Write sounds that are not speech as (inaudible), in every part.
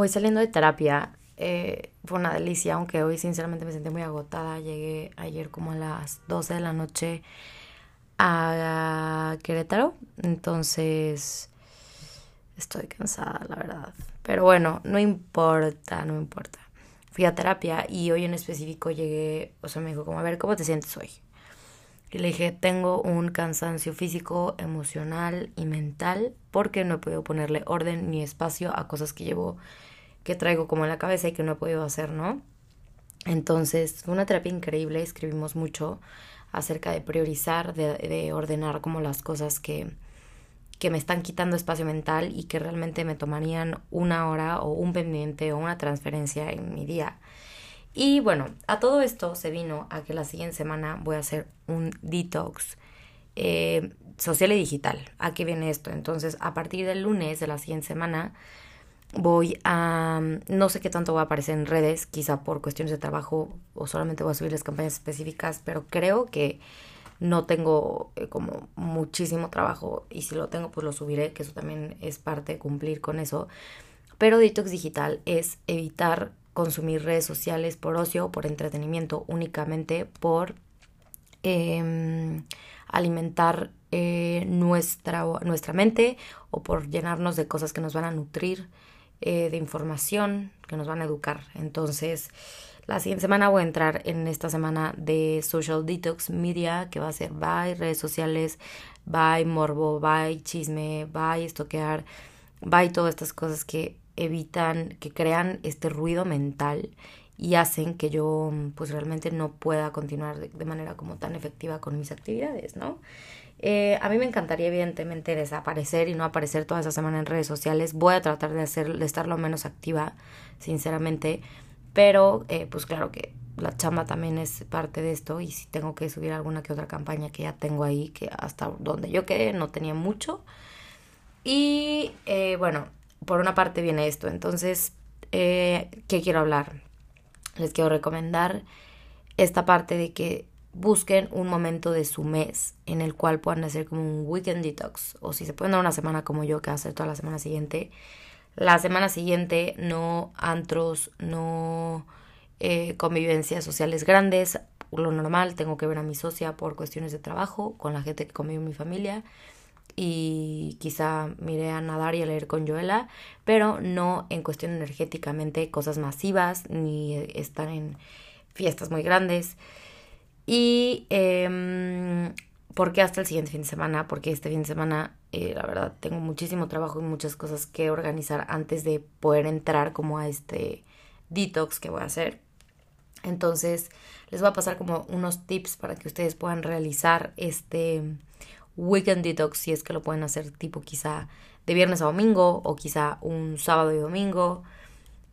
voy saliendo de terapia. Eh, fue una delicia, aunque hoy sinceramente me sentí muy agotada. Llegué ayer como a las 12 de la noche a Querétaro. Entonces estoy cansada, la verdad. Pero bueno, no importa, no importa. Fui a terapia y hoy en específico llegué, o sea, me dijo como, a ver, ¿cómo te sientes hoy? Y le dije, tengo un cansancio físico, emocional y mental porque no he podido ponerle orden ni espacio a cosas que llevo, que traigo como en la cabeza y que no he podido hacer, ¿no? Entonces, fue una terapia increíble, escribimos mucho acerca de priorizar, de, de ordenar como las cosas que, que me están quitando espacio mental y que realmente me tomarían una hora o un pendiente o una transferencia en mi día. Y bueno, a todo esto se vino a que la siguiente semana voy a hacer un detox eh, social y digital. ¿A qué viene esto? Entonces, a partir del lunes de la siguiente semana voy a... No sé qué tanto va a aparecer en redes, quizá por cuestiones de trabajo o solamente voy a subir las campañas específicas, pero creo que no tengo eh, como muchísimo trabajo y si lo tengo pues lo subiré, que eso también es parte de cumplir con eso. Pero detox digital es evitar consumir redes sociales por ocio por entretenimiento, únicamente por em, alimentar eh, nuestra, nuestra mente o por llenarnos de cosas que nos van a nutrir, eh, de información, que nos van a educar. Entonces, la siguiente semana voy a entrar en esta semana de Social Detox Media, que va a ser bye redes sociales, bye morbo, bye chisme, bye estoquear, bye todas estas cosas que evitan, que crean este ruido mental y hacen que yo pues realmente no pueda continuar de, manera como tan efectiva con mis actividades, ¿no? Eh, a mí me encantaría evidentemente desaparecer y no aparecer toda esa semana en redes sociales. Voy a tratar de hacer, de estar lo menos activa, sinceramente, pero, eh, pues claro que la chamba también es parte de esto y si tengo que subir alguna que otra campaña que ya tengo ahí, que hasta donde yo quedé no tenía mucho. Y eh, bueno, por una parte viene esto. Entonces, ¿qué quiero hablar? Les quiero recomendar esta parte de que busquen un momento de su mes en el cual puedan hacer como un weekend detox. O si se pueden dar una semana como yo, que hacer toda la semana siguiente la semana siguiente no antros, no eh, convivencias sociales grandes, lo normal, tengo que ver a mi socia por cuestiones de trabajo, con la gente que convive en mi familia y quizá miré a nadar y a leer con Joela, pero no en cuestión energéticamente cosas masivas ni estar en fiestas muy grandes. Y eh, ¿Por qué hasta el siguiente fin de semana? Porque este fin de semana, eh, la verdad, tengo muchísimo trabajo y muchas cosas que organizar antes de poder entrar como a este detox que voy a hacer. Entonces, les voy a pasar como unos tips para que ustedes puedan realizar este weekend detox si es que lo pueden hacer tipo quizá de viernes a domingo o quizá un sábado y domingo.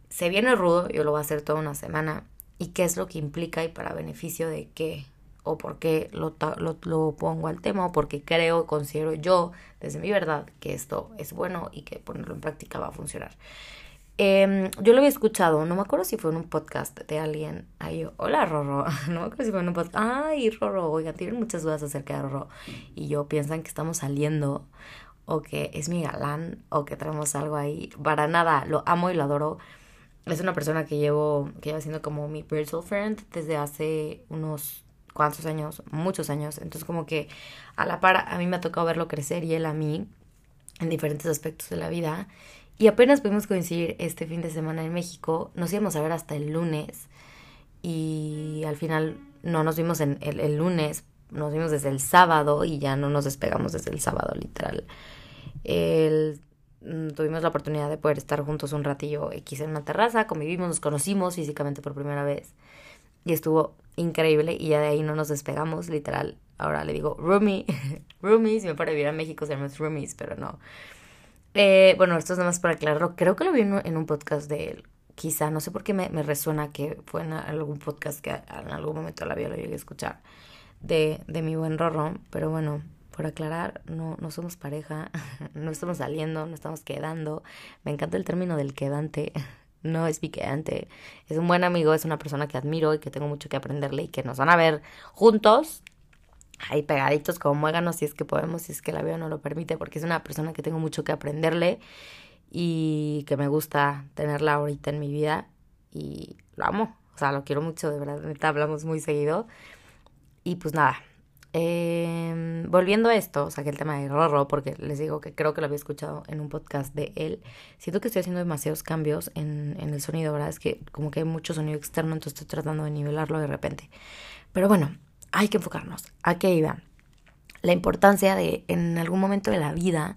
Se viene rudo, yo lo voy a hacer toda una semana. ¿Y qué es lo que implica y para beneficio de qué? o porque lo, lo, lo, pongo al tema o porque creo, considero yo, desde mi verdad, que esto es bueno y que ponerlo en práctica va a funcionar. Em, yo lo había escuchado, no me acuerdo si fue en un podcast de alguien. Ay, hola Rorro, (laughs) no me acuerdo si fue en un podcast. Ay, Rorro, oigan, tienen muchas dudas acerca de Rorro. Y yo piensan que estamos saliendo o que es mi galán o que traemos algo ahí. Para nada, lo amo y lo adoro. Es una persona que llevo, que lleva siendo como mi personal friend desde hace unos cuántos años, muchos años. Entonces como que a la par a mí me ha tocado verlo crecer y él a mí en diferentes aspectos de la vida. Y apenas pudimos coincidir este fin de semana en México. Nos íbamos a ver hasta el lunes. Y al final no nos vimos en el, lunes, nos vimos desde el sábado y ya no nos despegamos desde el sábado, literal. El, tuvimos la oportunidad de poder estar juntos un ratillo X en una terraza, convivimos, nos conocimos físicamente por primera vez y estuvo increíble y ya de ahí no nos despegamos, literal. Ahora le digo roomie, (laughs) roomie, si me para vivir México se roomies, pero no. Eh, bueno, esto es nada más para aclararlo. Creo que lo vi en un podcast de él. Quizá, no sé por qué me, resuena que fue en algún podcast que en algún momento la vida lo llegué a escuchar de, mi buen Rorro. Pero bueno, por aclarar, no, no somos pareja, (laughs) no estamos saliendo, no estamos quedando. Me encanta el término del quedante (laughs) no es piqueante. Es un buen amigo, es una persona que admiro y que tengo mucho que aprenderle y que nos van a ver juntos, ahí pegaditos como muéganos si es que podemos, si es que la vida no lo permite, porque es una persona que tengo mucho que aprenderle y que me gusta tenerla ahorita en mi vida y lo amo, o sea, lo quiero mucho, de verdad, hablamos muy seguido. Y pues nada, eh, volviendo a esto, o sea, que el tema de Rorro, porque les digo que creo que lo había escuchado en un podcast de él, siento que estoy haciendo demasiados cambios en, en el sonido, ¿verdad? Es que como que hay mucho sonido externo, entonces estoy tratando de nivelarlo de repente. Pero bueno, hay que enfocarnos. ¿A qué iba? La importancia de en algún momento de la vida,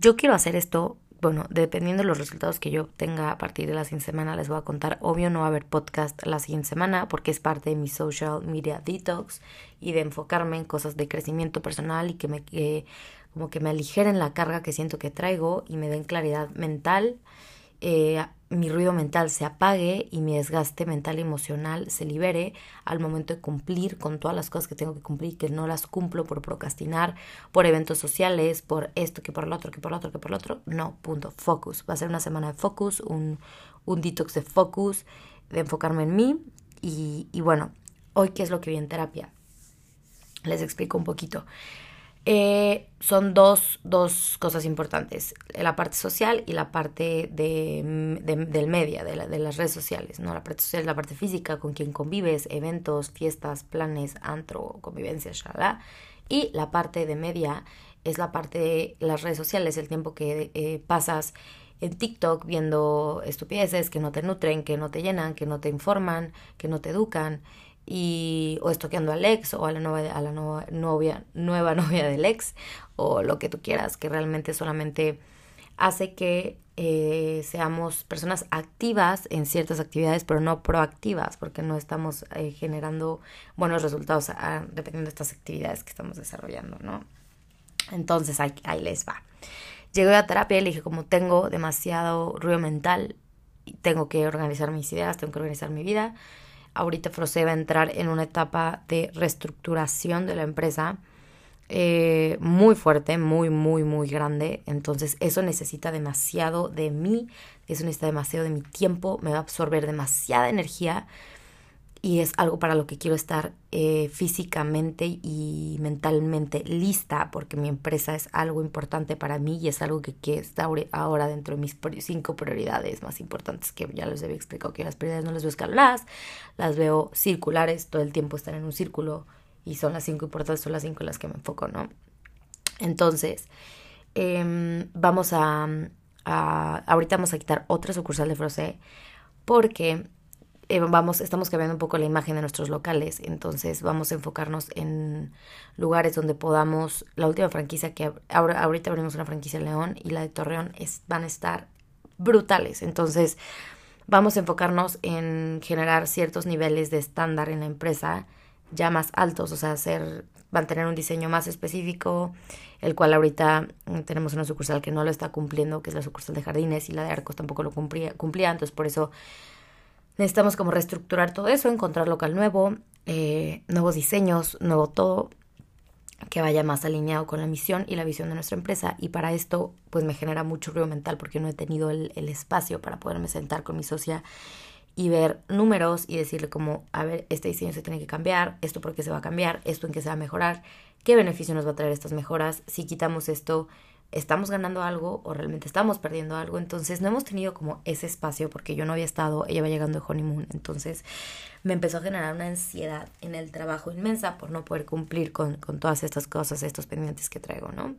yo quiero hacer esto bueno, dependiendo de los resultados que yo obtenga a partir de la siguiente semana, les voy a contar. Obvio no va a haber podcast la siguiente semana porque es parte de mi social media detox y de enfocarme en cosas de crecimiento personal y que me como que me aligeren la carga que siento que traigo y me den claridad mental eh, mi ruido mental se apague y mi desgaste mental y emocional se libere al momento de cumplir con todas las cosas que tengo que cumplir, que no las cumplo por procrastinar, por eventos sociales, por esto, que por lo otro, que por lo otro, que por lo otro. No, punto. Focus. Va a ser una semana de focus, un, un detox de focus, de enfocarme en mí. Y, y bueno, hoy, ¿qué es lo que vi en terapia? Les explico un poquito. Eh, son dos, dos, cosas importantes, la parte social y la parte de, del media, de, la, de, las redes sociales. ¿no? La parte social es la parte física, con quien convives, eventos, fiestas, planes, antro, convivencia, shalala. Y la parte de media es la parte de las redes sociales, el tiempo que eh, pasas en TikTok viendo estupideces que no te nutren, que no te llenan, que no te informan, que no te educan y o estoqueando al ex o a la nueva a la nueva novia nueva (laughs) novia del ex o lo que tú quieras que realmente solamente hace que eh, seamos personas activas en ciertas actividades pero no proactivas porque no estamos eh, generando buenos resultados ah, dependiendo de estas actividades que estamos desarrollando no entonces ahí, ahí les va. Llegué a terapia y le dije como tengo demasiado ruido mental tengo que organizar mis ideas tengo que organizar mi vida Ahorita Frose va a entrar en una etapa de reestructuración de la empresa eh, muy fuerte, muy, muy, muy grande. Entonces eso necesita demasiado de mí, eso necesita demasiado de mi tiempo, me va a absorber demasiada energía y es algo para lo que quiero estar eh, físicamente y mentalmente lista porque mi empresa es algo importante para mí y es algo que, está ahora dentro de mis cinco prioridades más importantes que ya les había explicado que las prioridades no las veo escalonadas, las veo circulares, todo el tiempo están en un círculo y son las cinco importantes, son las cinco en las que me enfoco, ¿no? Entonces, em, vamos a, a, ahorita vamos a quitar otra sucursal de Frosé porque eh, vamos, estamos cambiando un poco la imagen de nuestros locales, entonces vamos a enfocarnos en lugares donde podamos, la última franquicia que ahora, ahorita abrimos una franquicia en León y la de Torreón es, van a estar brutales, entonces vamos a enfocarnos en generar ciertos niveles de estándar en la empresa ya más altos, o sea, hacer, mantener un diseño más específico, el cual ahorita mm, tenemos una sucursal que no lo está cumpliendo, que es la sucursal de Jardines, y la de Arcos tampoco lo cumplía, cumplía entonces por eso Necesitamos como reestructurar todo eso, encontrar local nuevo, eh, nuevos diseños, nuevo todo que vaya más alineado con la misión y la visión de nuestra empresa. Y para esto, pues me genera mucho ruido mental porque no he tenido el, el espacio para poderme sentar con mi socia y ver números y decirle como, a ver, este diseño se tiene que cambiar, esto por qué se va a cambiar, esto en qué se va a mejorar, qué beneficio nos va a traer estas mejoras, si quitamos esto, estamos ganando algo o realmente estamos perdiendo algo. Entonces no hemos tenido como ese espacio porque yo no había estado, ella va llegando de honeymoon. Entonces me empezó a generar una ansiedad en el trabajo inmensa por no poder cumplir con, con todas estas cosas, estos pendientes que traigo, ¿no?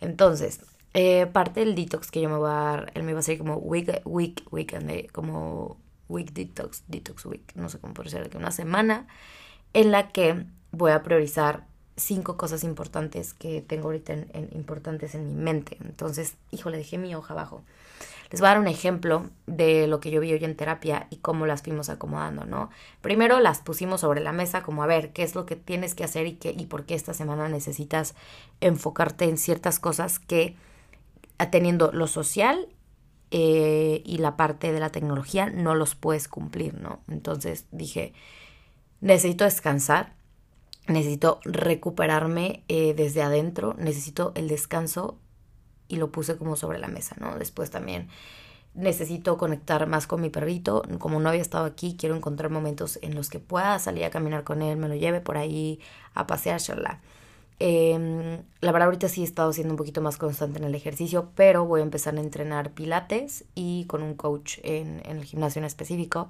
Entonces, eh, parte del detox que yo me voy a dar, él me va a ser como week, week, weekend, como week detox, detox week, no sé cómo puede ser, una semana en la que voy a priorizar cinco cosas importantes que tengo ahorita en, importantes en mi mente. Entonces, híjole, dejé mi hoja abajo. Les voy a dar un ejemplo de lo que yo vi hoy en terapia y cómo las fuimos acomodando, ¿no? Primero las pusimos sobre la mesa como a ver qué es lo que tienes que hacer y, qué, y por qué esta semana necesitas enfocarte en ciertas cosas que teniendo lo social eh, y la parte de la tecnología no los puedes cumplir, ¿no? Entonces dije, necesito descansar, necesito recuperarme eh, desde adentro, necesito el descanso y lo puse como sobre la mesa, ¿no? Después también necesito conectar más con mi perrito, como no había estado aquí, quiero encontrar momentos en los que pueda salir a caminar con él, me lo lleve por ahí a pasear, Em, la verdad ahorita sí he estado siendo un poquito más constante en el ejercicio, pero voy a empezar a entrenar pilates y con un coach en, en el gimnasio en específico.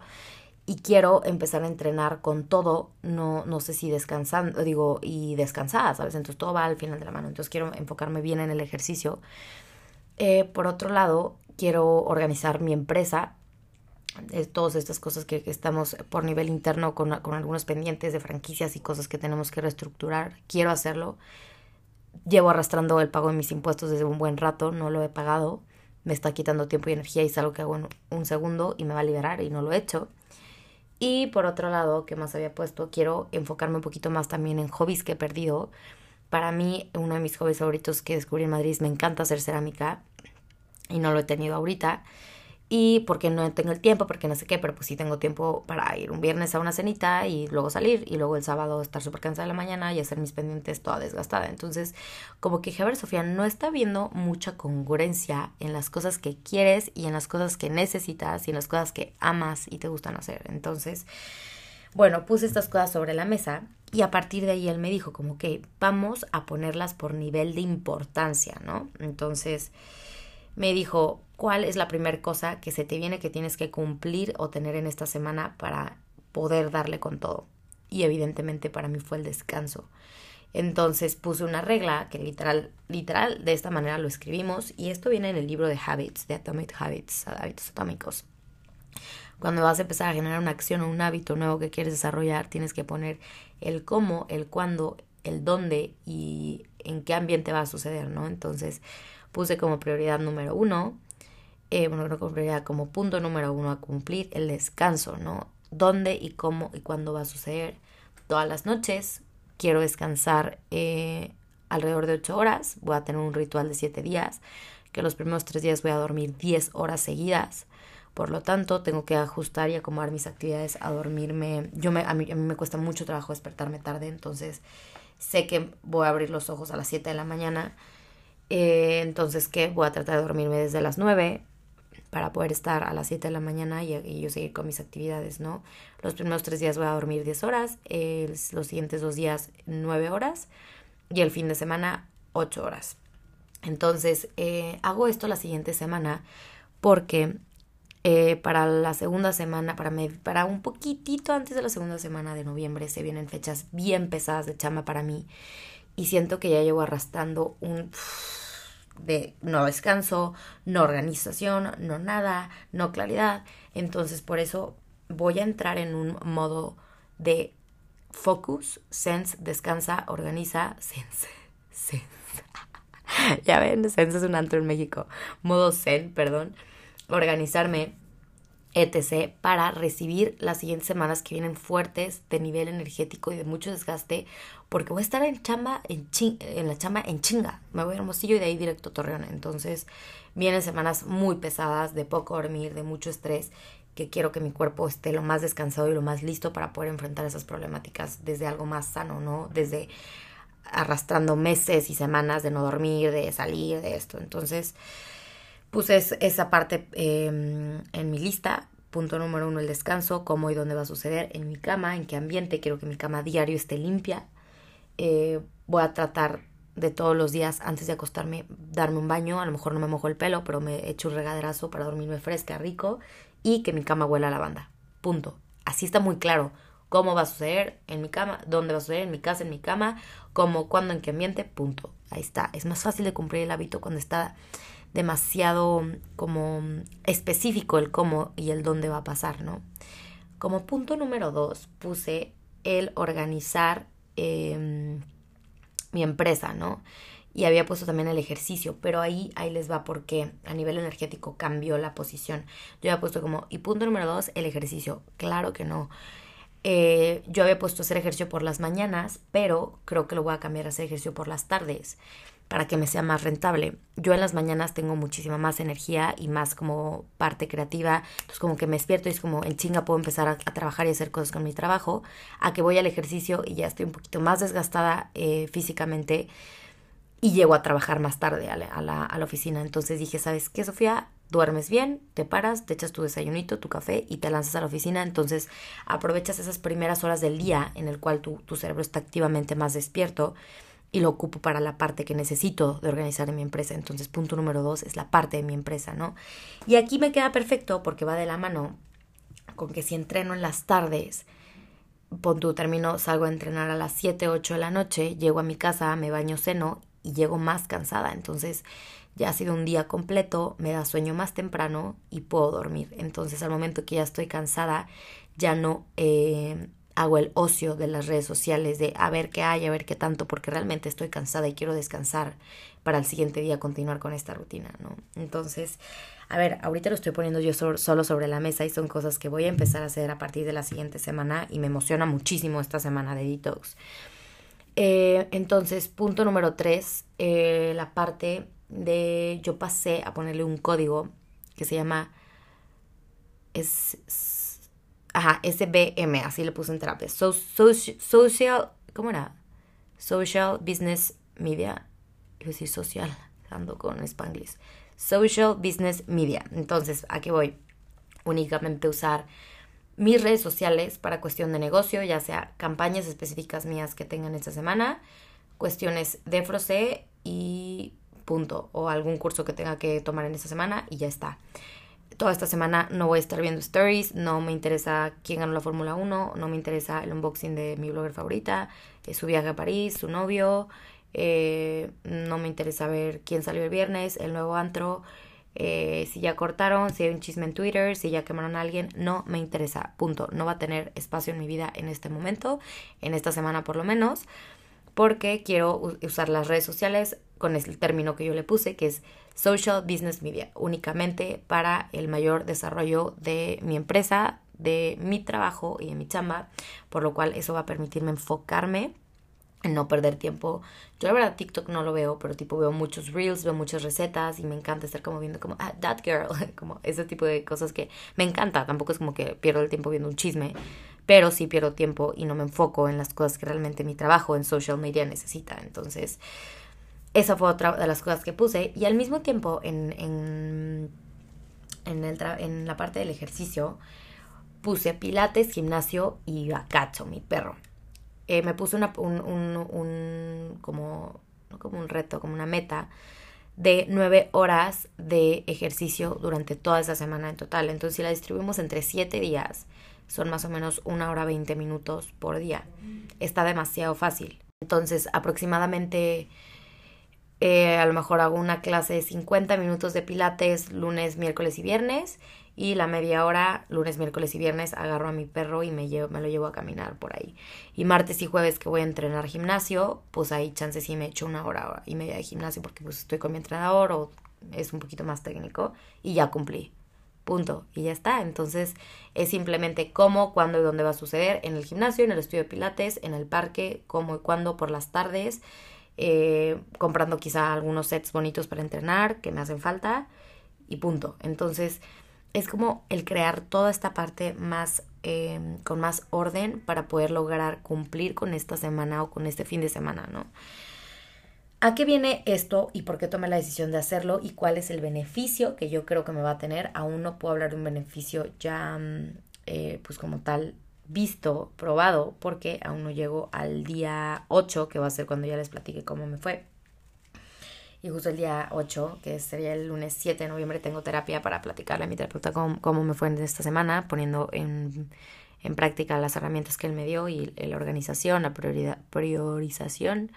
Y quiero empezar a entrenar con todo, no, no sé si descansando, digo, y descansada, ¿sabes? Entonces todo va al final de la mano. Entonces quiero enfocarme bien en el ejercicio. Eh, por otro lado, quiero organizar mi empresa todas estas cosas que, estamos por nivel interno con, con, algunos pendientes de franquicias y cosas que tenemos que reestructurar. Quiero hacerlo. Llevo arrastrando el pago de mis impuestos desde un buen rato, no lo he pagado. Me está quitando tiempo y energía y es algo que hago en un segundo y me va a liberar y no lo he hecho. Y por otro lado, que más había puesto, quiero enfocarme un poquito más también en hobbies que he perdido. Para mí, uno de mis hobbies favoritos que descubrí en Madrid me encanta hacer cerámica y no lo he tenido ahorita y porque no tengo el tiempo, porque no sé qué, pero pues sí tengo tiempo para ir un viernes a una cenita y luego salir y luego el sábado estar súper cansada de la mañana y hacer mis pendientes toda desgastada. Entonces, como que ver, Sofía, no está viendo mucha congruencia en las cosas que quieres y en las cosas que necesitas y en las cosas que amas y te gustan hacer. Entonces, bueno, puse estas cosas sobre la mesa y a partir de ahí él me dijo como que vamos a ponerlas por nivel de importancia, ¿no? Entonces me dijo, ¿cuál es la primera cosa que se te viene que tienes que cumplir o tener en esta semana para poder darle con todo? Y evidentemente para mí fue el descanso. Entonces puse una regla que literal, literal, de esta manera lo escribimos y esto viene en el libro de Habits, de Atomic Habits, hábitos atómicos. Cuando vas a empezar a generar una acción o un hábito nuevo que quieres desarrollar, tienes que poner el cómo, el cuándo, el dónde y en qué ambiente va a suceder, ¿no? Entonces, puse como prioridad número uno, eh, bueno, no como prioridad, como punto número uno a cumplir el descanso, ¿no? ¿Dónde y cómo y cuándo va a suceder? Todas las noches quiero descansar eh, alrededor de ocho horas, voy a tener un ritual de siete días, que los primeros tres días voy a dormir diez horas seguidas. Por lo tanto, tengo que ajustar y acomodar mis actividades a dormirme. Yo me, a, mí, a mí me cuesta mucho trabajo despertarme tarde, entonces sé que voy a abrir los ojos a las 7 de la mañana eh, entonces, ¿qué? Voy a tratar de dormirme desde las 9 para poder estar a las 7 de la mañana y, yo seguir con mis actividades, ¿no? Los primeros tres días voy a dormir 10 horas, los siguientes dos días 9 horas y el fin de semana 8 horas. Entonces, eh, hago esto la siguiente semana porque eh, para la segunda semana, para, para un poquitito antes de la segunda semana de noviembre, se vienen fechas bien pesadas de chama para mí y siento que ya llevo arrastrando un de no descanso, no organización, no nada, no claridad. Entonces por eso voy a entrar en un modo de focus, sense, descansa, organiza, sense, (laughs) sense. ya ven, sense es un antro en México. Modo zen, perdón. Organizarme, etc. para recibir las siguientes semanas que vienen fuertes de nivel energético y de mucho desgaste porque voy a estar en chamba en, la chamba en chinga. Me voy a Hermosillo y de ahí directo a Torreón. Entonces vienen semanas muy pesadas de poco dormir, de mucho estrés que quiero que mi cuerpo esté lo más descansado y lo más listo para poder enfrentar esas problemáticas desde algo más sano, ¿no? Desde arrastrando meses y semanas de no dormir, de salir, de esto. Entonces, Puse esa parte em, en mi lista. Punto número uno, el descanso, cómo y dónde va a suceder, en mi cama, en qué ambiente, quiero que mi cama diario esté limpia. Eh, voy a tratar de todos los días antes de acostarme darme un baño, a lo mejor no me mojo el pelo, pero me echo un regaderazo para dormirme fresca, rico y que mi cama huela a lavanda. Punto. Así está muy claro cómo va a suceder en mi cama, dónde va a suceder en mi casa, en mi cama, cómo, cuándo, en qué ambiente, punto. Ahí está. Es más fácil de cumplir el hábito cuando está demasiado como específico el cómo y el dónde va a pasar, ¿no? Como punto número dos puse el organizar em, mi empresa, ¿no? Y había puesto también el ejercicio, pero ahí, ahí les va porque a nivel energético cambió la posición. Yo había puesto como, y punto número dos, el ejercicio. Claro que no. Eh, yo había puesto hacer ejercicio por las mañanas, pero creo que lo voy a cambiar a hacer ejercicio por las tardes para que me sea más rentable. Yo en las mañanas tengo muchísima más energía y más como parte creativa, entonces como que me despierto y es como en chinga puedo empezar a, trabajar y hacer cosas con mi trabajo, a que voy al ejercicio y ya estoy un poquito más desgastada eh, físicamente y llego a trabajar más tarde a la, oficina. Entonces dije, ¿sabes qué, Sofía? Duermes bien, te paras, te echas tu desayunito, tu café y te lanzas a la oficina. Entonces aprovechas esas primeras horas del día en el cual tu cerebro está activamente más despierto y lo ocupo para la parte que necesito de organizar en mi empresa. Entonces, punto número dos es la parte de mi empresa, ¿no? Y aquí me queda perfecto porque va de la mano con que si entreno en las tardes, pon tú, termino, salgo a entrenar a las 7, 8 de la noche, llego a mi casa, me baño, ceno y llego más cansada. Entonces, ya ha sido un día completo, me da sueño más temprano y puedo dormir. Entonces, al momento que ya estoy cansada, ya no... Eh, hago el ocio de las redes sociales, de a ver qué hay, a ver qué tanto, porque realmente estoy cansada y quiero descansar para el siguiente día continuar con esta rutina, ¿no? Entonces, a ver, ahorita lo estoy poniendo yo solo sobre la mesa y son cosas que voy a empezar a hacer a partir de la siguiente semana y me emociona muchísimo esta semana de detox. Eh, entonces, punto número tres, eh, la parte de yo pasé a ponerle un código que se llama es Ajá, SBM, así le puse en terapia. social, ¿cómo era? Social Business Media. A decir social, ando con Spanglish. Social Business Media. Entonces, aquí voy. Únicamente usar mis redes sociales para cuestión de negocio, ya sea campañas específicas mías que tengan esta semana, cuestiones de FROCE y punto, o algún curso que tenga que tomar en esta semana y ya está toda esta semana no voy a estar viendo stories, no me interesa quién ganó la Fórmula 1, no me interesa el unboxing de mi blogger favorita, eh, su viaje a París, su novio, eh, no me interesa ver quién salió el viernes, el nuevo antro, eh, si ya cortaron, si hay un chisme en Twitter, si ya quemaron a alguien, no me interesa, punto. No va a tener espacio en mi vida en este momento, en esta semana por lo menos, porque quiero usar las redes sociales con el término que yo le puse, que es Social Business Media, únicamente para el mayor desarrollo de mi empresa, de mi trabajo y de mi chamba, por lo cual eso va a permitirme enfocarme en no perder tiempo. Yo la verdad TikTok no lo veo, pero tipo veo muchos reels, veo muchas recetas y me encanta estar como viendo como, ah, that girl, (laughs) como ese tipo de cosas que me encanta, tampoco es como que pierdo el tiempo viendo un chisme, pero sí pierdo tiempo y no me enfoco en las cosas que realmente mi trabajo en social media necesita. Entonces, esa fue otra de las cosas que puse. Y al mismo tiempo, en, en, en, el en la parte del ejercicio, puse pilates, gimnasio y gacacho, mi perro. Eh, me puse un, como, no como un reto, como una meta de nueve horas de ejercicio durante toda esa semana en total. Entonces, si la distribuimos entre siete días, son más o menos una hora veinte minutos por día. Está demasiado fácil. Entonces, aproximadamente eh, a lo mejor hago una clase de 50 minutos de pilates lunes, miércoles y viernes. Y la media hora, lunes, miércoles y viernes, agarro a mi perro y me, llevo, me lo llevo a caminar por ahí. Y martes y jueves que voy a entrenar gimnasio, pues ahí chances sí me echo una hora y media de gimnasio porque pues estoy con mi entrenador o es un poquito más técnico y ya cumplí. Punto. Y ya está. Entonces es simplemente cómo, cuándo y dónde va a suceder en el gimnasio, en el estudio de pilates, en el parque, cómo y cuándo por las tardes eh, comprando quizá algunos sets bonitos para entrenar que me hacen falta y punto. Entonces es como el crear toda esta parte más eh, con más orden para poder lograr cumplir con esta semana o con este fin de semana, ¿no? ¿A qué viene esto y por qué tomé la decisión de hacerlo y cuál es el beneficio que yo creo que me va a tener? Aún no puedo hablar de un beneficio ya, mm, eh, pues como tal, visto, probado, porque aún no llego al día 8, que va a ser cuando ya les platique cómo me fue. Y justo el día 8, que sería el lunes 7 de noviembre, tengo terapia para platicarle a mi terapeuta cómo, me fue en esta semana, poniendo en, en, práctica las herramientas que él me dio y la organización, la priorización.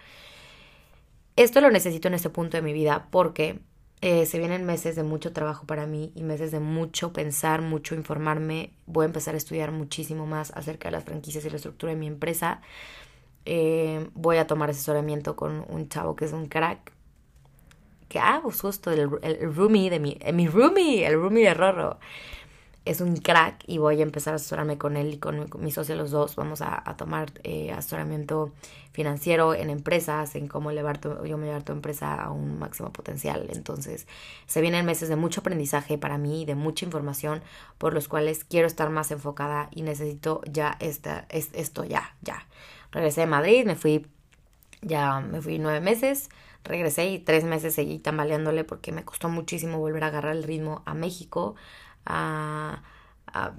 Esto lo necesito en este punto de mi vida porque eh, se vienen meses de mucho trabajo para mí y meses de mucho pensar, mucho informarme. Voy a empezar a estudiar muchísimo más acerca de las franquicias y la estructura de mi empresa. Eh, voy a tomar asesoramiento con un chavo que es un crack. Que, ah, pues justo el, el, roomie de mi, mi roomie, el roomie de Rorro es un crack y voy a empezar a asesorarme con él y con mi socio los dos. Vamos a, tomar eh, asesoramiento financiero en empresas, en cómo elevar tu, yo me llevar tu empresa a un máximo potencial. Entonces, se vienen meses de mucho aprendizaje para mí, de mucha información, por los cuales quiero estar más enfocada y necesito ya esta, esto ya, ya. Regresé de Madrid, me fui, ya me fui nueve meses regresé y tres meses seguí tambaleándole porque me costó muchísimo volver a agarrar el ritmo a México,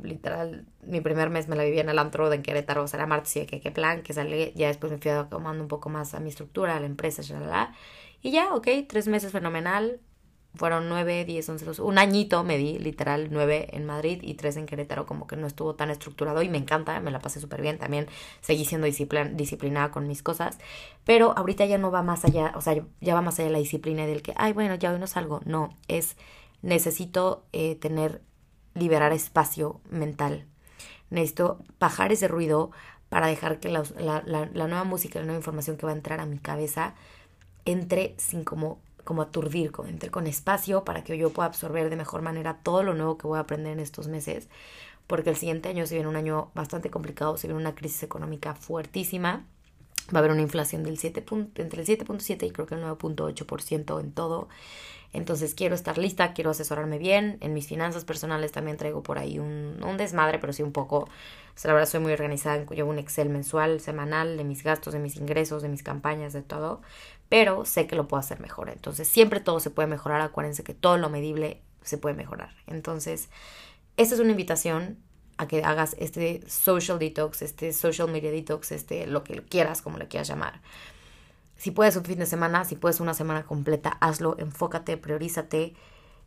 literal, mi primer mes me la viví en el antro de Querétaro, o sea, era martes y que qué plan, que sale, ya después me fui acomodando un poco más a mi estructura, a la empresa, y ya, ok, tres meses fenomenal, fueron nueve, diez, once, doce, un añito me di, literal, nueve en Madrid y tres en Querétaro, como que no estuvo tan estructurado y me encanta, me la pasé súper bien, también seguí siendo disciplinada con mis cosas, pero ahorita ya no va más allá, o sea, ya va más allá la disciplina del que, ay, bueno, ya hoy no salgo, no, es necesito eh, tener liberar espacio mental. Necesito bajar ese ruido para dejar que la, nueva música, la nueva información que va a entrar a mi cabeza entre sin como, como aturdir, entre con espacio para que yo pueda absorber de mejor manera todo lo nuevo que voy a aprender en estos meses. Porque el siguiente año se viene un año bastante complicado, se viene una crisis económica fuertísima. Va a haber una inflación del 7 entre el 7.7 y creo que el 9.8% en todo. Entonces quiero estar lista, quiero asesorarme bien. En mis finanzas personales también traigo por ahí un, desmadre, pero sí un poco. O sea, la verdad soy muy organizada. Llevo un Excel mensual, semanal, de mis gastos, de mis ingresos, de mis campañas, de todo. Pero sé que lo puedo hacer mejor. Entonces siempre todo se puede mejorar. Acuérdense que todo lo medible se puede mejorar. Entonces, esta es una invitación a que hagas este social detox, este social media detox, este lo que quieras, como le quieras llamar. Si puedes un fin de semana, si puedes una semana completa, hazlo, enfócate, priorízate,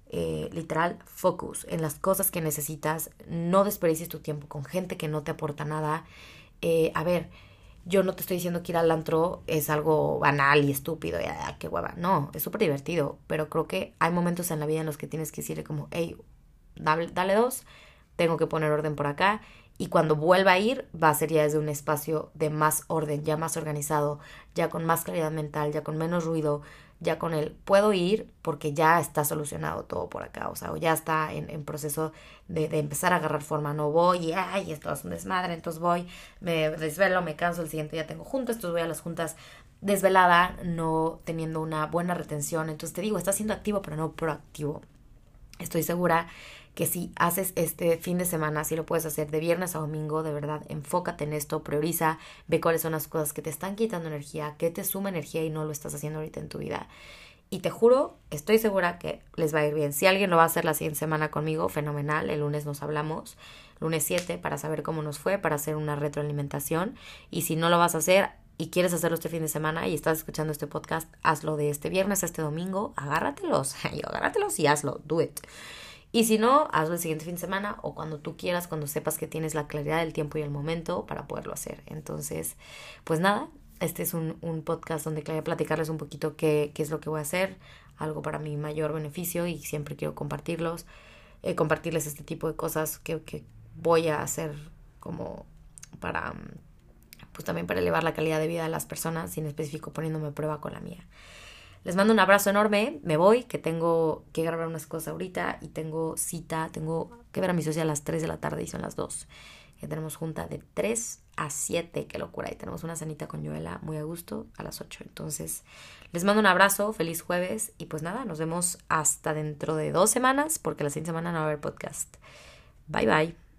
eh, literal, focus en las cosas que necesitas, no desperdicies tu tiempo con gente que no te aporta nada. Eh, a ver, yo no te estoy diciendo que ir al antro es algo banal y estúpido, ya, ah, qué hueva. No, es súper divertido, pero creo que hay momentos en la vida en los que tienes que decirle como, hey, dale, dale dos, tengo que poner orden por acá y cuando vuelva a ir va a ser ya desde un espacio de más orden, ya más organizado, ya con más claridad mental, ya con menos ruido, ya con el puedo ir porque ya está solucionado todo por acá, o sea, o ya está en, proceso de, empezar a agarrar forma, no voy y ay, esto es un desmadre, entonces voy, me desvelo, me canso, el siguiente día tengo juntas, entonces voy a las juntas desvelada, no teniendo una buena retención, entonces te digo, estás siendo activo pero no proactivo. Estoy segura que si haces este fin de semana, si lo puedes hacer de viernes a domingo, de verdad, enfócate en esto, prioriza, ve cuáles son las cosas que te están quitando energía, que te suma energía y no lo estás haciendo ahorita en tu vida. Y te juro, estoy segura que les va a ir bien. Si alguien lo va a hacer la siguiente semana conmigo, fenomenal. El lunes nos hablamos, lunes 7, para saber cómo nos fue, para hacer una retroalimentación. Y si no lo vas a hacer y quieres hacerlo este fin de semana y estás escuchando este podcast, hazlo de este viernes a este domingo, agárratelos, (laughs) agárratelos y hazlo, do it. Y si no, hazlo el siguiente fin de semana o cuando tú quieras, cuando sepas que tienes la claridad del tiempo y el momento para poderlo hacer. Entonces, pues nada, este es un, un podcast donde quería platicarles un poquito qué, qué, es lo que voy a hacer, algo para mi mayor beneficio y siempre quiero compartirlos, eh, compartirles este tipo de cosas que, que voy a hacer como para, pues también para elevar la calidad de vida de las personas, sin específico poniéndome a prueba con la mía. Les mando un abrazo enorme, me voy, que tengo que grabar unas cosas ahorita y tengo cita, tengo que ver a mi socia a las 3 de la tarde y son las 2. Ya tenemos junta de 3 a 7, qué locura. Y tenemos una cenita con Joela muy a gusto a las 8. Entonces, les mando un abrazo, feliz jueves y pues nada, nos vemos hasta dentro de dos semanas porque la siguiente semana no va a haber podcast. Bye bye.